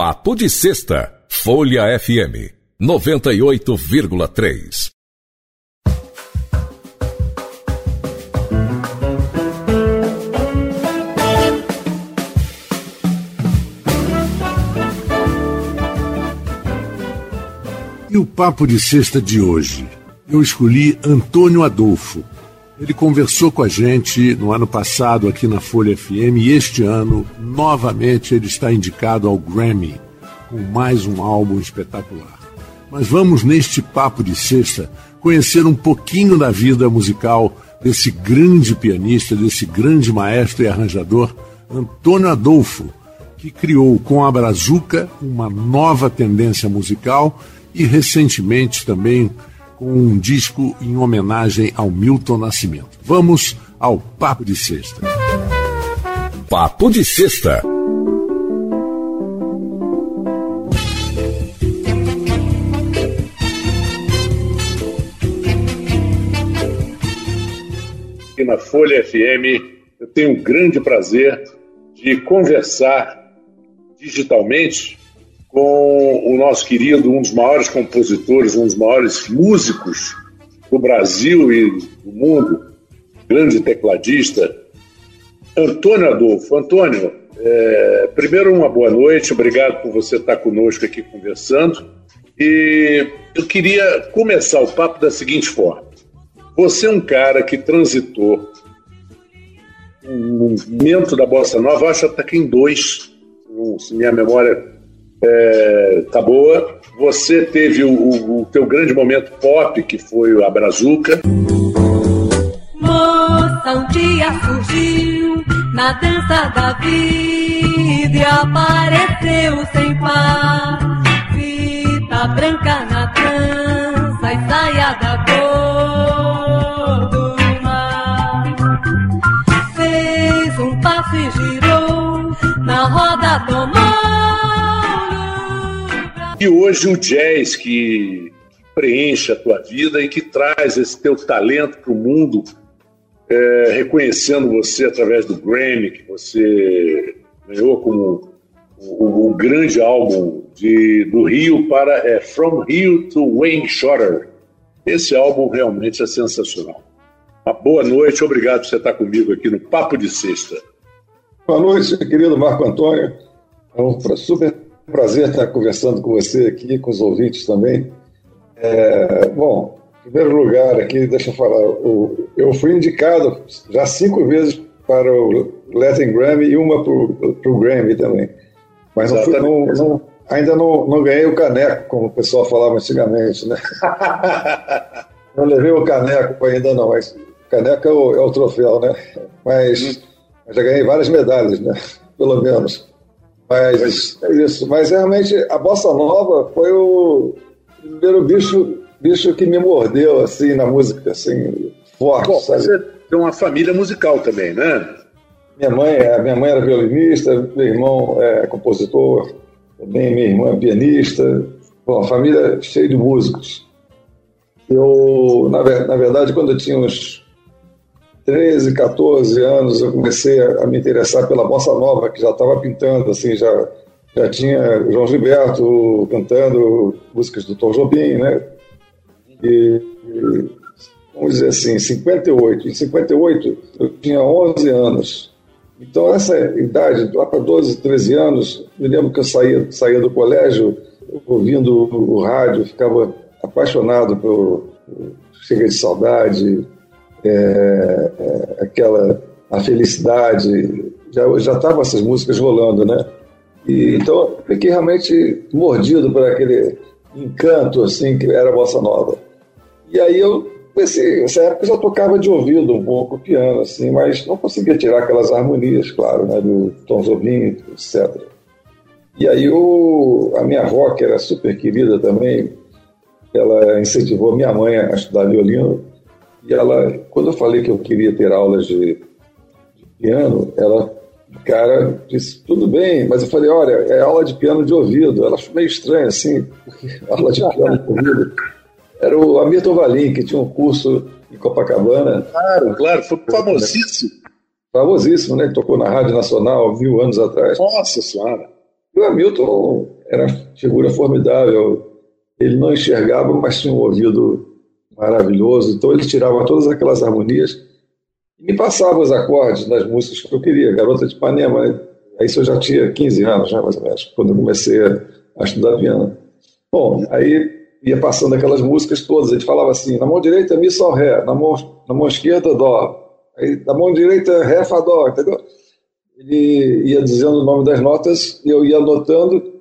Papo de Sexta, Folha FM 98,3. E o papo de sexta de hoje? Eu escolhi Antônio Adolfo. Ele conversou com a gente no ano passado aqui na Folha FM e este ano, novamente, ele está indicado ao Grammy com mais um álbum espetacular. Mas vamos, neste papo de sexta, conhecer um pouquinho da vida musical desse grande pianista, desse grande maestro e arranjador, Antônio Adolfo, que criou com a Brazuca uma nova tendência musical e recentemente também com um disco em homenagem ao Milton Nascimento. Vamos ao Papo de Sexta. Papo de Sexta. Aqui na Folha FM, eu tenho um grande prazer de conversar digitalmente com o nosso querido, um dos maiores compositores, um dos maiores músicos do Brasil e do mundo, grande tecladista, Antônio Adolfo. Antônio, é, primeiro uma boa noite, obrigado por você estar conosco aqui conversando. E eu queria começar o papo da seguinte forma. Você é um cara que transitou um momento da Bossa Nova, acho até que em dois, se minha memória é, tá boa. Você teve o, o, o, teu grande momento pop, que foi a Brazuca. Moça, um dia surgiu na dança da vida e apareceu sem par. Fita branca na trança e saia da cor do mar. Fez um passo e girou na roda tomou e hoje o jazz que preenche a tua vida e que traz esse teu talento para o mundo, é, reconhecendo você através do Grammy, que você ganhou como o, o grande álbum de, do Rio para é, From Rio to Wayne Shorter. Esse álbum realmente é sensacional. Uma boa noite, obrigado por você estar comigo aqui no Papo de Sexta. Boa noite, querido Marco Antônio. É um super prazer estar conversando com você aqui, com os ouvintes também. É, bom, em primeiro lugar aqui, deixa eu falar, o, eu fui indicado já cinco vezes para o Latin Grammy e uma para o Grammy também. Mas não fui, não, não, ainda não, não ganhei o caneco, como o pessoal falava antigamente, né? não levei o caneco ainda não, mas caneco é o, é o troféu, né? Mas, mas já ganhei várias medalhas, né? Pelo menos. Mas é isso. Mas realmente a bossa nova foi o primeiro bicho, bicho que me mordeu assim na música, assim, forte. Bom, sabe? você tem uma família musical também, né? Minha mãe, é, minha mãe era violinista, meu irmão é compositor, também minha irmã é pianista. Bom, família cheia de músicos. Eu, na, na verdade, quando eu tinha uns 13, 14 anos eu comecei a, me interessar pela bossa nova, que já estava pintando, assim, já, já tinha João Gilberto cantando músicas do Tom Jobim, né? E, e vamos dizer assim, 58. Em 58 eu tinha 11 anos. Então essa idade, lá para 12, 13 anos, me lembro que eu saía, saía do colégio ouvindo o rádio, ficava apaixonado por Chega de Saudade, é, é, aquela a felicidade, já já estavam essas músicas rolando, né? E, então fiquei realmente mordido por aquele encanto assim que era a bossa nova. E aí eu pensei, nessa época eu já tocava de ouvido um pouco piano assim, mas não conseguia tirar aquelas harmonias, claro, né, do Tom etc. E aí o, a minha avó, que era super querida também, ela incentivou minha mãe a estudar violino e ela, quando eu falei que eu queria ter aulas de, de piano, ela, cara, disse, tudo bem, mas eu falei, olha, é aula de piano de ouvido. Ela achou meio estranho, assim, porque aula de piano de ouvido. Era o Hamilton Valim, que tinha um curso em Copacabana. Claro, claro, foi famosíssimo. Famosíssimo, né? Tocou na Rádio Nacional mil anos atrás. Nossa Senhora! o Hamilton era uma figura formidável. Ele não enxergava, mas tinha um ouvido maravilhoso. Então ele tirava todas aquelas harmonias e me passava os acordes das músicas que eu queria. Garota de Ipanema, né? isso eu já tinha 15 anos, já, mais ou menos, quando eu comecei a estudar piano. Bom, aí ia passando aquelas músicas todas. Ele falava assim: na mão direita, Mi, Sol, Ré, na mão, na mão esquerda, Dó. Aí, na mão direita, Ré, Fá, Dó, entendeu? Ele ia dizendo o nome das notas e eu ia anotando.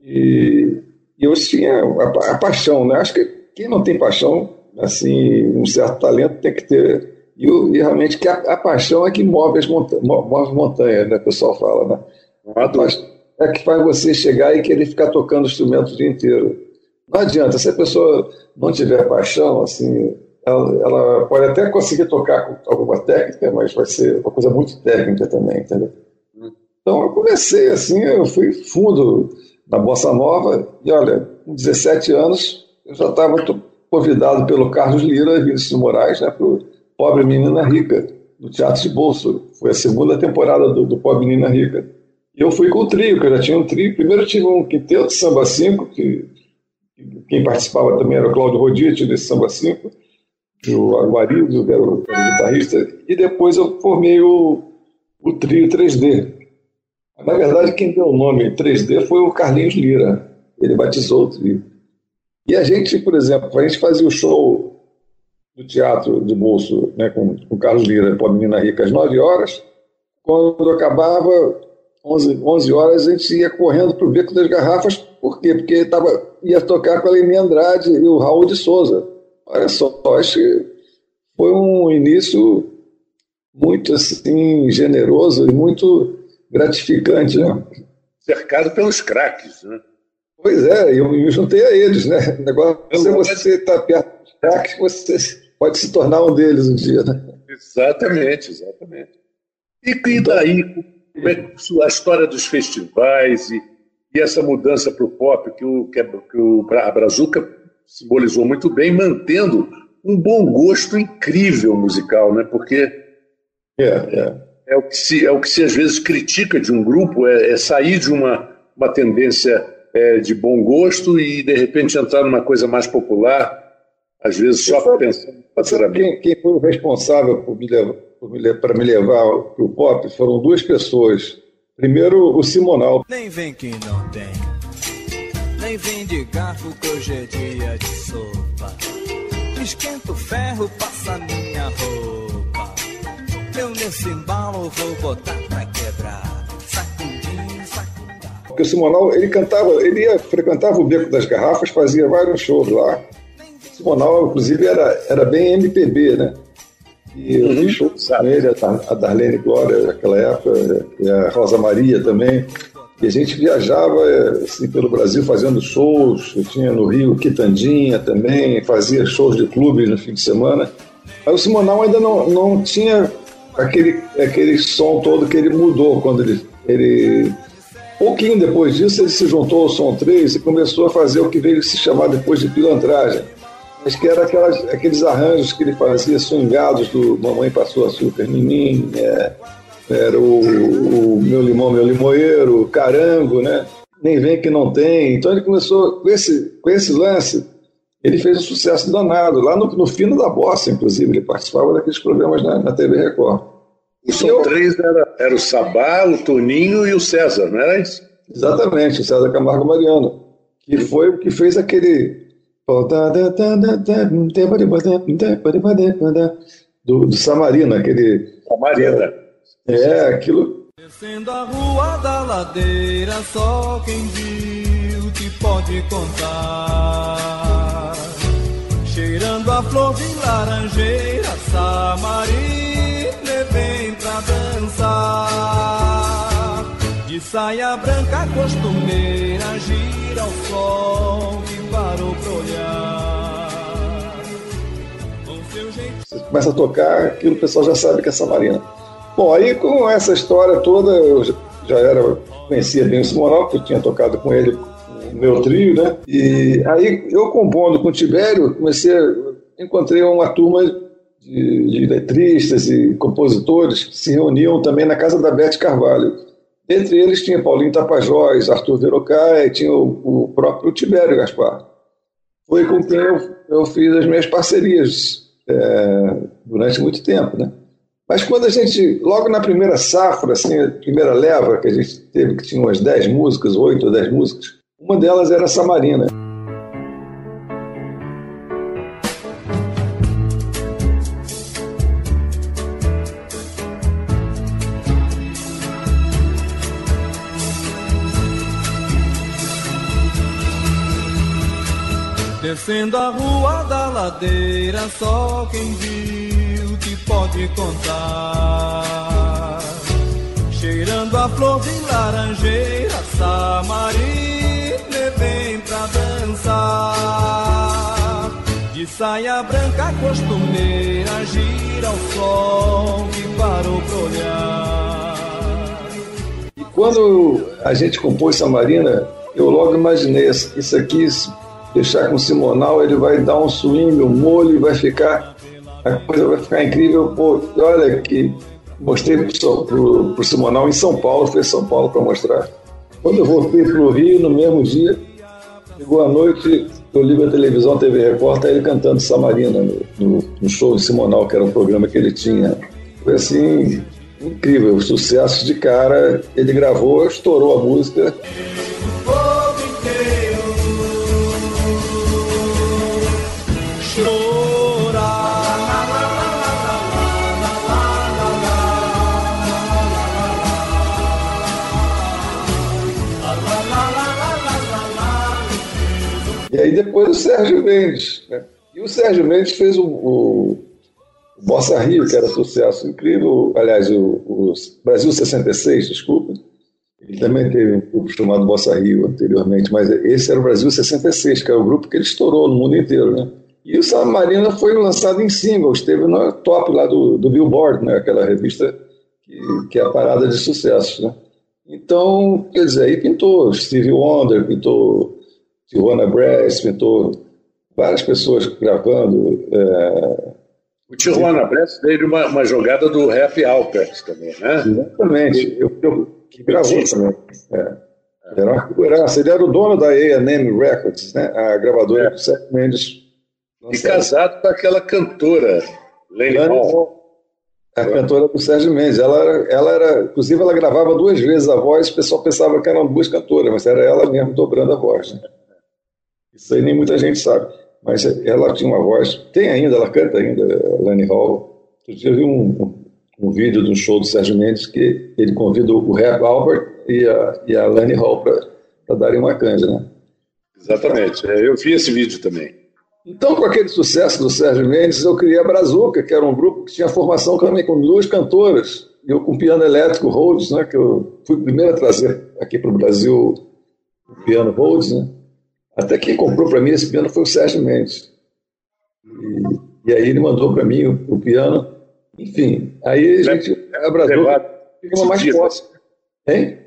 E, e eu tinha a, a, paixão, né? Acho que quem não tem paixão, assim, um certo talento, tem que ter. E, e realmente que a, a, paixão é que move as monta move montanhas, né? O pessoal fala, né? É que faz você chegar e querer ficar tocando instrumento o dia inteiro. Não adianta, se a pessoa não tiver paixão, assim, ela, ela, pode até conseguir tocar com alguma técnica, mas vai ser uma coisa muito técnica também, entendeu? Então eu comecei assim, eu fui fundo na Bossa Nova, e olha, com 17 anos eu já estava convidado pelo Carlos Lira e Vinícius Moraes né, para o Pobre Menina Rica, no Teatro de Bolso. Foi a segunda temporada do, do Pobre Menina Rica. E eu fui com o trio, que eu já tinha um trio. Primeiro tive um quinteto samba 5, que quem participava também era o Cláudio Rodite, desse Samba 5, o Aguarido, que era o, guitarrista, e depois eu formei o, o trio 3D. Na verdade, quem deu o nome 3D foi o Carlinhos Lira, ele batizou o trio. E a gente, por exemplo, a gente fazia o show do teatro de bolso né, com, com o Carlos Lira, a Menina Rica, às 9 horas. Quando acabava, 11, 11 horas, a gente ia correndo para o Beco das Garrafas. Por quê? Porque tava, ia tocar com a Leni Andrade e o Raul de Souza. Olha só, acho que foi um início muito assim generoso e muito gratificante, né? Cercado pelos craques, né? Pois é, eu me juntei a eles, né? O negócio é você estar tá perto dos craques, você pode se tornar um deles um dia, né? Exatamente, exatamente. E, e daí, como é a história dos festivais e, e essa mudança para o pop que, o, que, o, a Brazuca simbolizou muito bem, mantendo um bom gosto incrível musical, né? Porque é, é. é, o, que se, é o que se às vezes critica de um grupo, é, é sair de uma, uma tendência é, de bom gosto e de repente entrar numa coisa mais popular, às vezes só pensando quem, quem foi o responsável por me levar, para me levar para o pop foram duas pessoas. Primeiro, o Simonal. Nem vem que não tem, nem vem de garfo que hoje é dia de sopa. Esquenta o ferro, passa minha roupa. Eu nesse embalo vou botar pra quebrar. Porque o Simonal, ele cantava, ele ia, frequentava o Beco das Garrafas, fazia vários shows lá. O Simonal, inclusive, era, era bem MPB, né? E eu uhum. shows com ele, a Darlene Glória, naquela época, e a Rosa Maria também. E a gente viajava assim, pelo Brasil fazendo shows. Eu tinha no Rio Quitandinha também, fazia shows de clubes no fim de semana. Mas o Simonal ainda não, não tinha aquele, aquele som todo que ele mudou quando ele, ele. Pouquinho depois disso, ele se juntou ao Som 3 e começou a fazer o que veio se chamar depois de pilantragem Acho que era aquelas, aqueles arranjos que ele fazia, swingados do Mamãe Passou Açúcar em é, era o, o, Meu Limão, Meu Limoeiro, Carango, né? Nem Vem Que Não Tem. Então ele começou com esse, com esse lance, ele fez um sucesso danado. Lá no, no fino da bossa, inclusive, ele participava daqueles programas na, na TV Record. Os eu... três era, era o Sabá, o Toninho e o César, não era isso? Exatamente, o César Camargo Mariano, que foi o que fez aquele do, do Samarina, aquele. Samarina. É, aquilo. Descendo a rua da ladeira, só quem viu te pode contar. Cheirando a flor de laranjeira, Samarina vem pra dançar. De saia branca costumeira, gira ao sol parou pra olhar. Você começa a tocar, aquilo o pessoal já sabe que é Samarina. Bom, aí com essa história toda, eu já era, conhecia bem o Simonal, porque eu tinha tocado com ele no meu trio, né? E aí eu compondo com o Tibério, comecei, encontrei uma turma de, de letristas e compositores que se reuniam também na casa da Beth Carvalho. Entre eles tinha Paulinho Tapajós, Arthur Verocai, tinha o, o, próprio Tibério Gaspar. Foi com quem eu, eu fiz as minhas parcerias é, durante muito tempo, né? Mas quando a gente, logo na primeira safra, assim, a primeira leva que a gente teve, que tinha umas 10 músicas, 8 ou 10 músicas, uma delas era Samarina. Descendo a rua da ladeira, só quem viu que pode contar. Cheirando a flor de laranjeira, Samarina vem pra dançar. De saia branca costumeira, gira o sol que parou pra olhar. E quando a gente compôs Samarina, eu logo imaginei isso aqui deixar com o Simonal, ele vai dar um swing, um molho, vai ficar, a coisa vai ficar incrível. Pô, olha que mostrei para o Simonal em São Paulo, foi São Paulo para mostrar. Quando eu voltei para o Rio, no mesmo dia, chegou a noite, eu ligo a televisão, TV tá ele cantando Samarina no, no, no show de Simonal, que era um programa que ele tinha. Foi assim, incrível, sucesso de cara. Ele gravou, estourou a música. E aí depois o Sérgio Mendes. Né? E o Sérgio Mendes fez o, o, o Bossa Rio, que era sucesso incrível. Aliás, o, o Brasil 66, desculpa. Ele também teve um grupo chamado Bossa Rio anteriormente, mas esse era o Brasil 66, que era o grupo que ele estourou no mundo inteiro, né? E o Samarina foi lançado em singles, esteve no top lá do, do Billboard, né? aquela revista que, que é a parada de sucesso. Né? Então, quer dizer, aí pintou Stevie Wonder, pintou Tijuana Brass, pintou várias pessoas gravando. É... O Tijuana Brass veio uma, uma jogada do Rap Alpert também, né? Exatamente, eu, eu, que gravou também. É. Era, era, ele era o dono da A&M Records, né? a gravadora é. do Seth Mendes. E casado com aquela cantora, Lenny Hall. A cantora do Sérgio Mendes. Ela era, ela era, inclusive, ela gravava duas vezes a voz, o pessoal pensava que eram duas cantoras, mas era ela mesmo dobrando a voz. Né? Isso aí nem muita gente sabe. Mas ela tinha uma voz, tem ainda, ela canta ainda, Lani Hall. Eu vi um, um, um, vídeo do show do Sérgio Mendes que ele convida o Rap Albert e a, e a Lani Hall para darem uma canja, né? Exatamente, é, eu vi esse vídeo também. Então, com aquele sucesso do Sérgio Mendes, eu criei a Brazuca, que era um grupo que tinha formação também com duas cantoras, eu com piano elétrico Rhodes, né, que eu fui o primeiro a trazer aqui para o Brasil o piano Rhodes, né? Até quem comprou para mim esse piano foi o Sérgio Mendes. E, e aí ele mandou para mim o, o, piano. Enfim, aí a gente abraçou. Fica mais forte. Hein?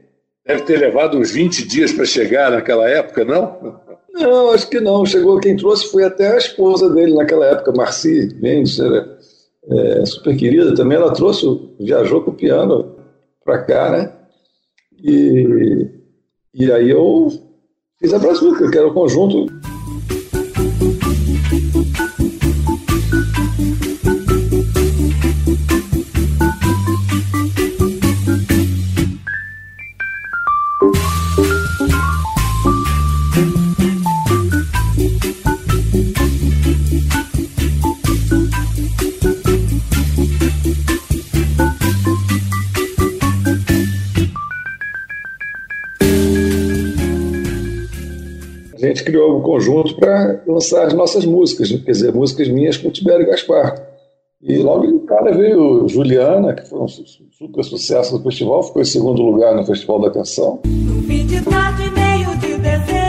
Deve ter levado uns 20 dias para chegar naquela época, não? Não, acho que não. Chegou, quem trouxe foi até a esposa dele naquela época, Marci Mendes, era é, super querida também. Ela trouxe, viajou com o piano para cá, né? E, e aí eu Fiz a Brazuca, que era o conjunto criou um conjunto para lançar as nossas músicas, quer dizer, músicas minhas com o Tibério Gaspar. E logo o cara veio Juliana, que foi um super sucesso do festival, ficou em segundo lugar no Festival da Canção. No fim de tarde, meio de dezembro.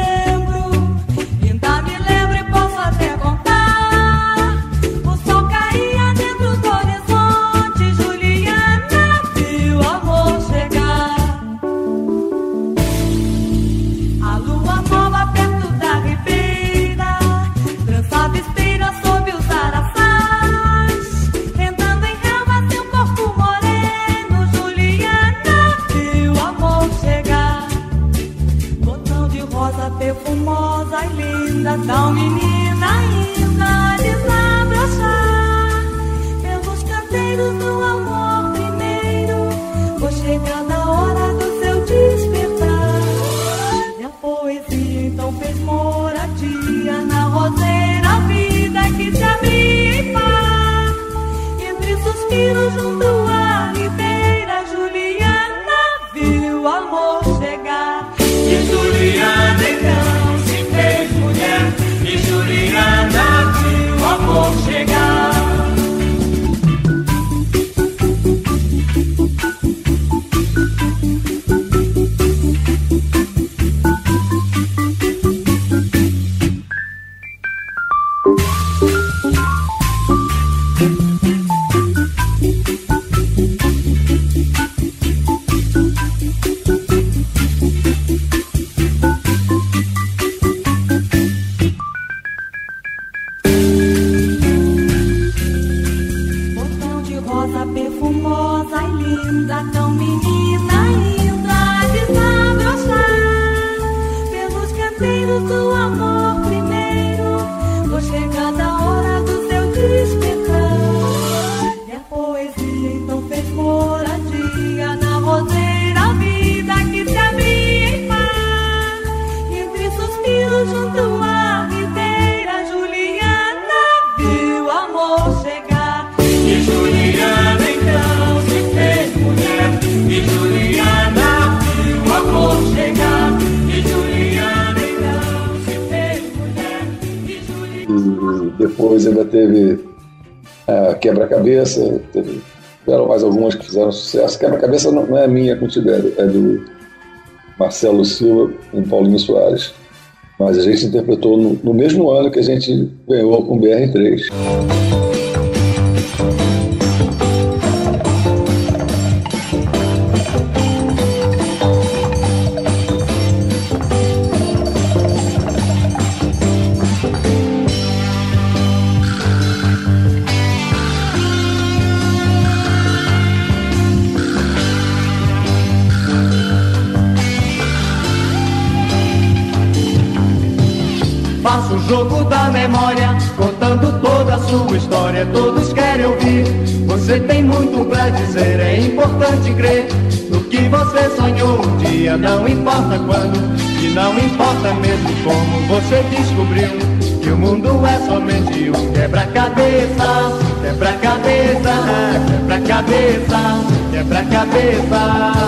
Quebra-Cabeça, tiveram mais algumas que fizeram sucesso. Quebra-Cabeça não, não é minha com Tibério, é do Marcelo Silva e Paulinho Soares. Mas a gente interpretou no, no mesmo ano que a gente ganhou com o BR3. Jogo da memória, contando toda a sua história. Todos querem ouvir. Você tem muito pra dizer, é importante crer no que você sonhou um dia. Não importa quando, e não importa mesmo como você descobriu. Que o mundo é somente um quebra-cabeça, quebra-cabeça, quebra-cabeça, quebra-cabeça.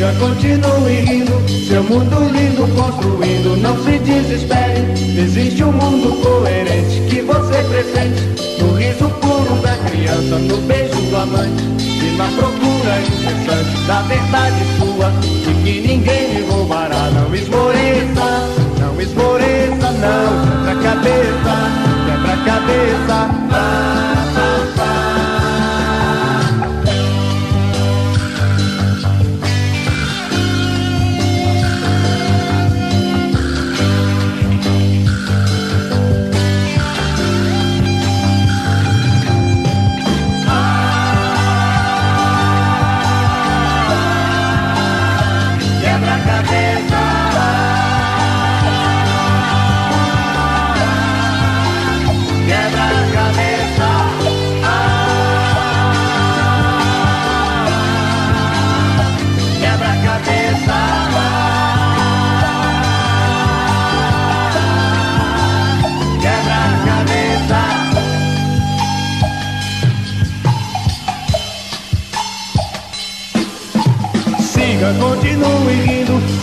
Siga, continue rindo, seu mundo lindo construindo, não se desespere. Existe um mundo coerente que você presente no riso puro da criança, no beijo do amante e na procura incessante da verdade sua e que ninguém lhe roubará. Não esmoreça, não esmoreça, não quebra a cabeça, quebra a cabeça.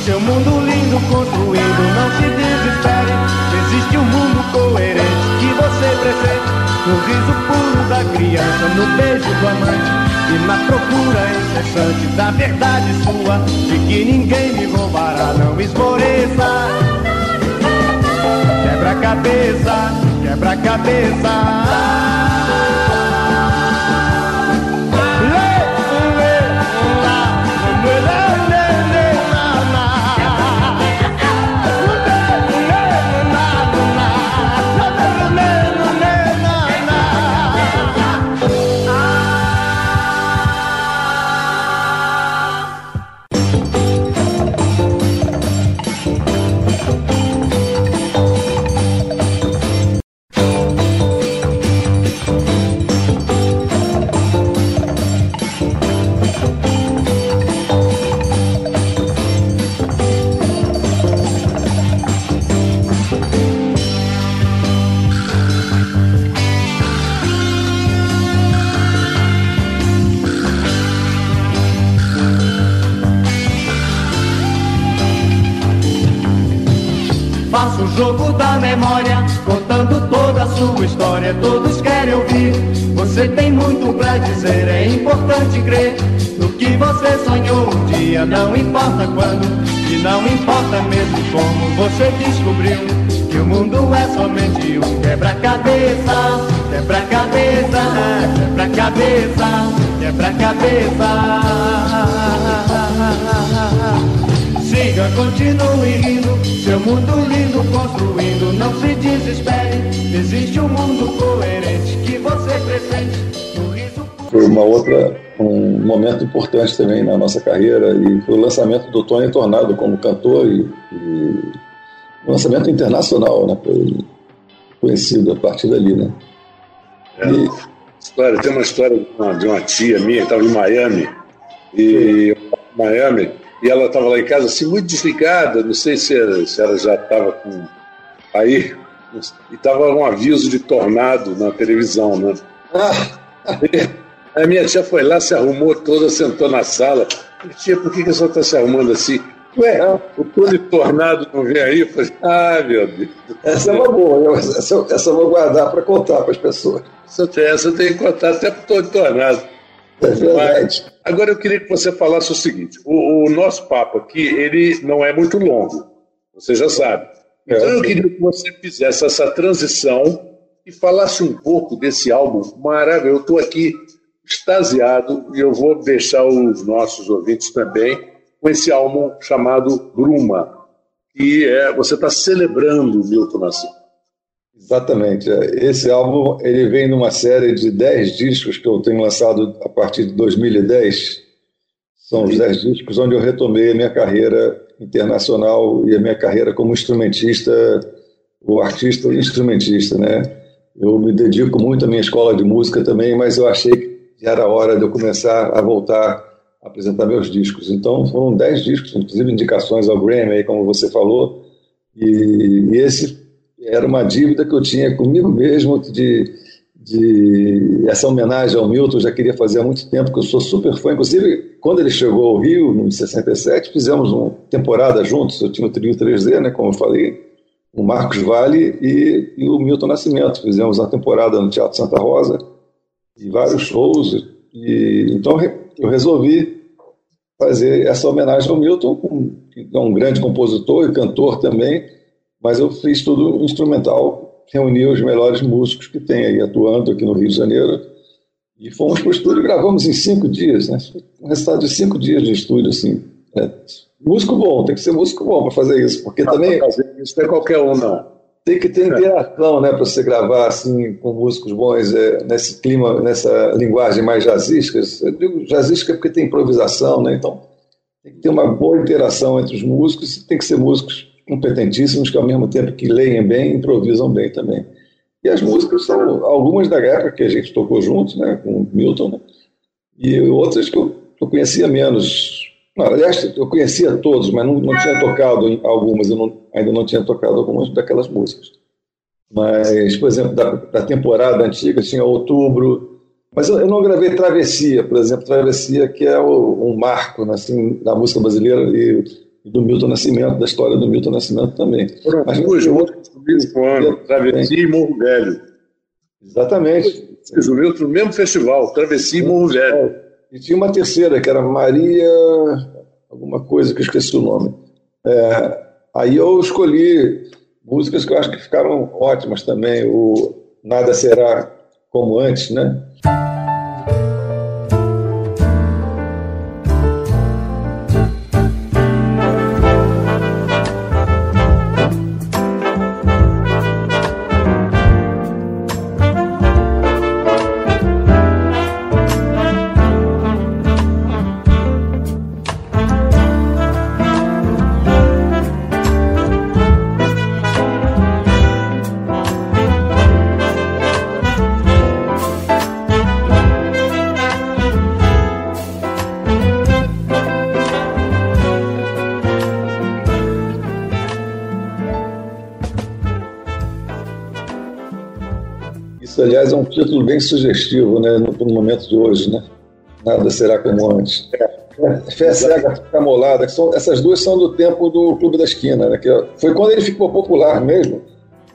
Seu mundo lindo construindo, não se desespere. Existe um mundo coerente que você presente, no riso puro da criança, no beijo do amante e na procura incessante da verdade sua, de que ninguém me roubará, não esmoreça. Quebra a contando toda a sua história. Todos querem ouvir. Você tem muito pra dizer, é importante crer no que você sonhou um dia. Não importa quando, e não importa mesmo como você descobriu. Que o mundo é somente um quebra-cabeça, quebra-cabeça, quebra-cabeça, quebra-cabeça. Continue rindo, seu mundo lindo construindo. Não se desespere, existe um mundo coerente que você presente. Um riso Foi uma outra, um momento importante também na nossa carreira e foi o lançamento do Tony Tornado como cantor e, e um lançamento internacional, né? Foi conhecido a partir dali, né? É. E... História, tem uma história de uma, de uma tia minha que estava em Miami e Miami e ela estava lá em casa assim muito desligada, não sei se, ela, se ela já estava com aí e estava um aviso de tornado na televisão, né? a minha tia foi lá, se arrumou toda, sentou na sala. Tia, por que, que a senhora está se arrumando assim? Ué, o Tony Tornado não vem aí? Eu falei, ah, meu Deus. Essa é uma boa, essa, essa eu vou guardar para contar para as pessoas. Essa, essa eu tenho que contar até para o Tony Tornado. É verdade. Mas, agora eu queria que você falasse o seguinte: o, o, nosso papo aqui ele não é muito longo, você já sabe. Então eu queria que você fizesse essa transição e falasse um pouco desse álbum maravilhoso. Eu estou aqui extasiado e eu vou deixar os nossos ouvintes também com esse álbum chamado Bruma, que é você está celebrando o Milton Nascimento. Exatamente. Esse álbum ele vem numa série de 10 discos que eu tenho lançado a partir de 2010. São os 10 discos onde eu retomei a minha carreira internacional e a minha carreira como instrumentista, o artista instrumentista, né? Eu me dedico muito à minha escola de música também, mas eu achei que era hora de eu começar a voltar a apresentar meus discos. Então foram 10 discos, inclusive indicações ao Grammy, como você falou, e, e esse era uma dívida que eu tinha comigo mesmo de, de essa homenagem ao Milton, eu já queria fazer há muito tempo, que eu sou super fã. Inclusive, quando ele chegou ao Rio, em 67, fizemos uma temporada juntos. Eu tinha o trio 3D, né, como eu falei, o Marcos Vale e, e o Milton Nascimento. Fizemos uma temporada no Teatro Santa Rosa e vários shows. E, então eu resolvi fazer essa homenagem ao Milton, que é um grande compositor e cantor também mas eu fiz tudo instrumental, reuni os melhores músicos que tem aí atuando aqui no Rio de Janeiro e fomos para o estúdio e gravamos em cinco dias, né? Um resultado de cinco dias de estúdio, assim. É, músico bom, tem que ser músico bom para fazer isso, porque não, também... Isso não é qualquer um, não. Tem que ter interação, né, para você gravar assim com músicos bons é, nesse clima, nessa linguagem mais jazzística. Eu digo jazzística porque tem improvisação, né? Então tem que ter uma boa interação entre os músicos e tem que ser músicos competentíssimos que, ao mesmo tempo que leem bem, improvisam bem também. E as músicas são algumas da época que a gente tocou juntos, né, com o Milton, né, e outras que eu, eu conhecia menos. Não, aliás, eu conhecia todos, mas não, não tinha tocado em algumas, eu não, ainda não tinha tocado algumas daquelas músicas. Mas, por exemplo, da, da temporada antiga tinha Outubro, mas eu, eu, não gravei Travessia, por exemplo, Travessia, que é o, um marco assim, da música brasileira, e do Milton Nascimento, da história do Milton Nascimento também. Foram Mas, duas músicas do mesmo ano, Travessia e Morro Velho. Exatamente. O Milton no mesmo festival, Travessia e Morro Velho. E tinha uma terceira, que era Maria... alguma coisa que eu esqueci o nome. É, aí eu escolhi músicas que eu acho que ficaram ótimas também. O Nada Será Como Antes, né? Título bem sugestivo né, no, no momento de hoje, né? Nada será como antes. É. É, Fé Cega Camolada, que são, essas duas são do tempo do Clube da Esquina, né? Que foi quando ele ficou popular mesmo,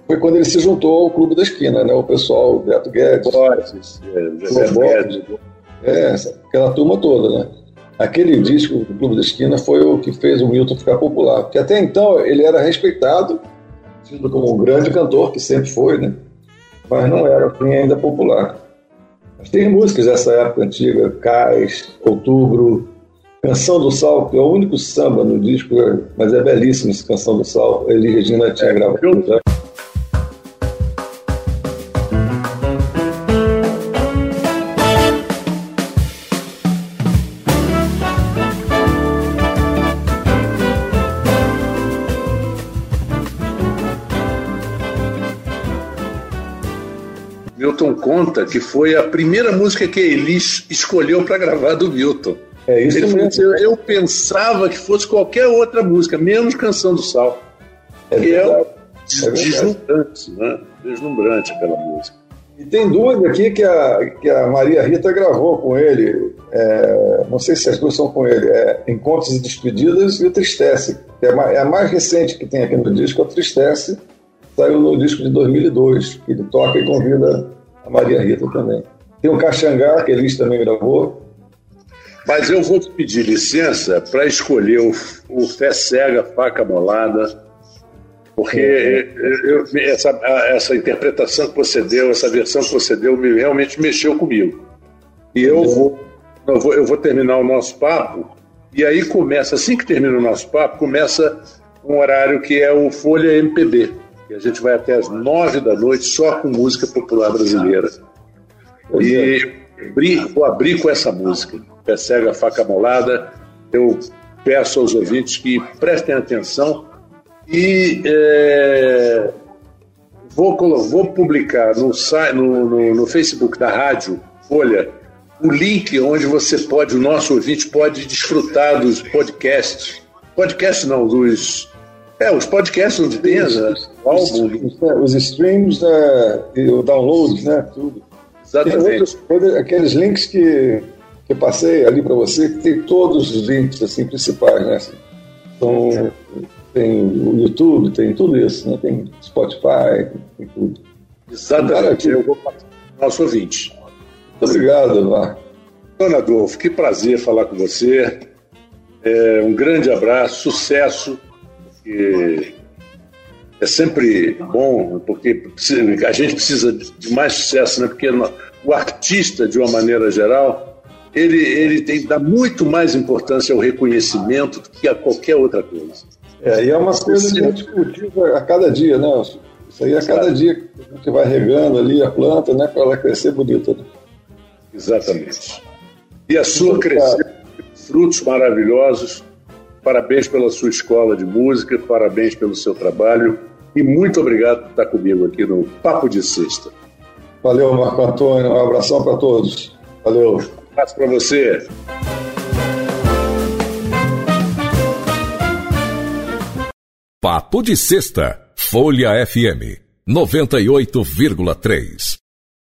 foi quando ele se juntou ao Clube da Esquina, né? O pessoal, Beto Guedes, Borges, é, Borges, é, aquela turma toda, né? Aquele disco do Clube da Esquina foi o que fez o Milton ficar popular, porque até então ele era respeitado, tido como um grande cantor, que sempre foi, né? Mas não era assim, ainda popular. Mas tem músicas dessa época antiga, Cais, Outubro, Canção do Sal, que é o único samba no disco, mas é belíssimo essa Canção do Sal. Ele Regina tinha é, gravado já. Conta que foi a primeira música que ele escolheu para gravar do Milton. É isso ele mesmo. Falou, eu pensava que fosse qualquer outra música, menos Canção do Sal. É que é, é deslumbrante, né? Deslumbrante aquela música. E tem duas aqui que a, que a Maria Rita gravou com ele. É, não sei se as duas são com ele. É Encontros e Despedidas e o Tristece. É a, é a mais recente que tem aqui no disco, é o Tristece. Saiu no disco de 2002, que ele toca e convida a Maria Rita também. Tem o Caxangá, que Elis também gravou. Mas eu vou te pedir licença para escolher o, o Fé Cega, Faca Molada, porque eu, essa, essa interpretação que você deu, essa versão que você deu, me, realmente mexeu comigo. E eu vou, eu vou, eu vou terminar o nosso papo, e aí começa, assim que termina o nosso papo, começa um horário que é o Folha MPB, que a gente vai até as nove da noite só com música popular brasileira. E vou abrir com essa música, Pé Cega, Faca Molada. Eu peço aos ouvintes que prestem atenção e é, vou, vou publicar no, no, no, no Facebook da rádio Folha o link onde você pode, o nosso ouvinte pode desfrutar dos podcasts. Podcast não, dos. É, os podcasts onde tem as, álbum. Né? Os streams né, e o download, né? Tudo. Exatamente. Outros, aqueles links que, que eu passei ali para você, que tem todos os links assim, principais, né? Assim, então, tem o YouTube, tem tudo isso, né? Tem Spotify, tem tudo. Exatamente. Eu vou passar nosso ouvinte. Obrigado, Mar. Dona Adolfo, que prazer falar com você. É, um grande abraço, sucesso. É sempre bom, porque a gente precisa de mais sucesso, né? Porque o artista, de uma maneira geral, ele, ele tem dá muito mais importância ao reconhecimento do que a qualquer outra coisa. É, e é uma coisa que a gente cultiva a cada dia, né? Isso aí é a cada dia que a gente vai regando ali a planta, né? Para ela crescer bonita. Né? Exatamente. E a sua crescer frutos maravilhosos. Parabéns pela sua escola de música, parabéns pelo seu trabalho e muito obrigado por estar comigo aqui no Papo de Sexta. Valeu, Marco Antônio. Um abração para todos. Valeu. Um abraço para você. Papo de Sexta, Folha FM 98,3.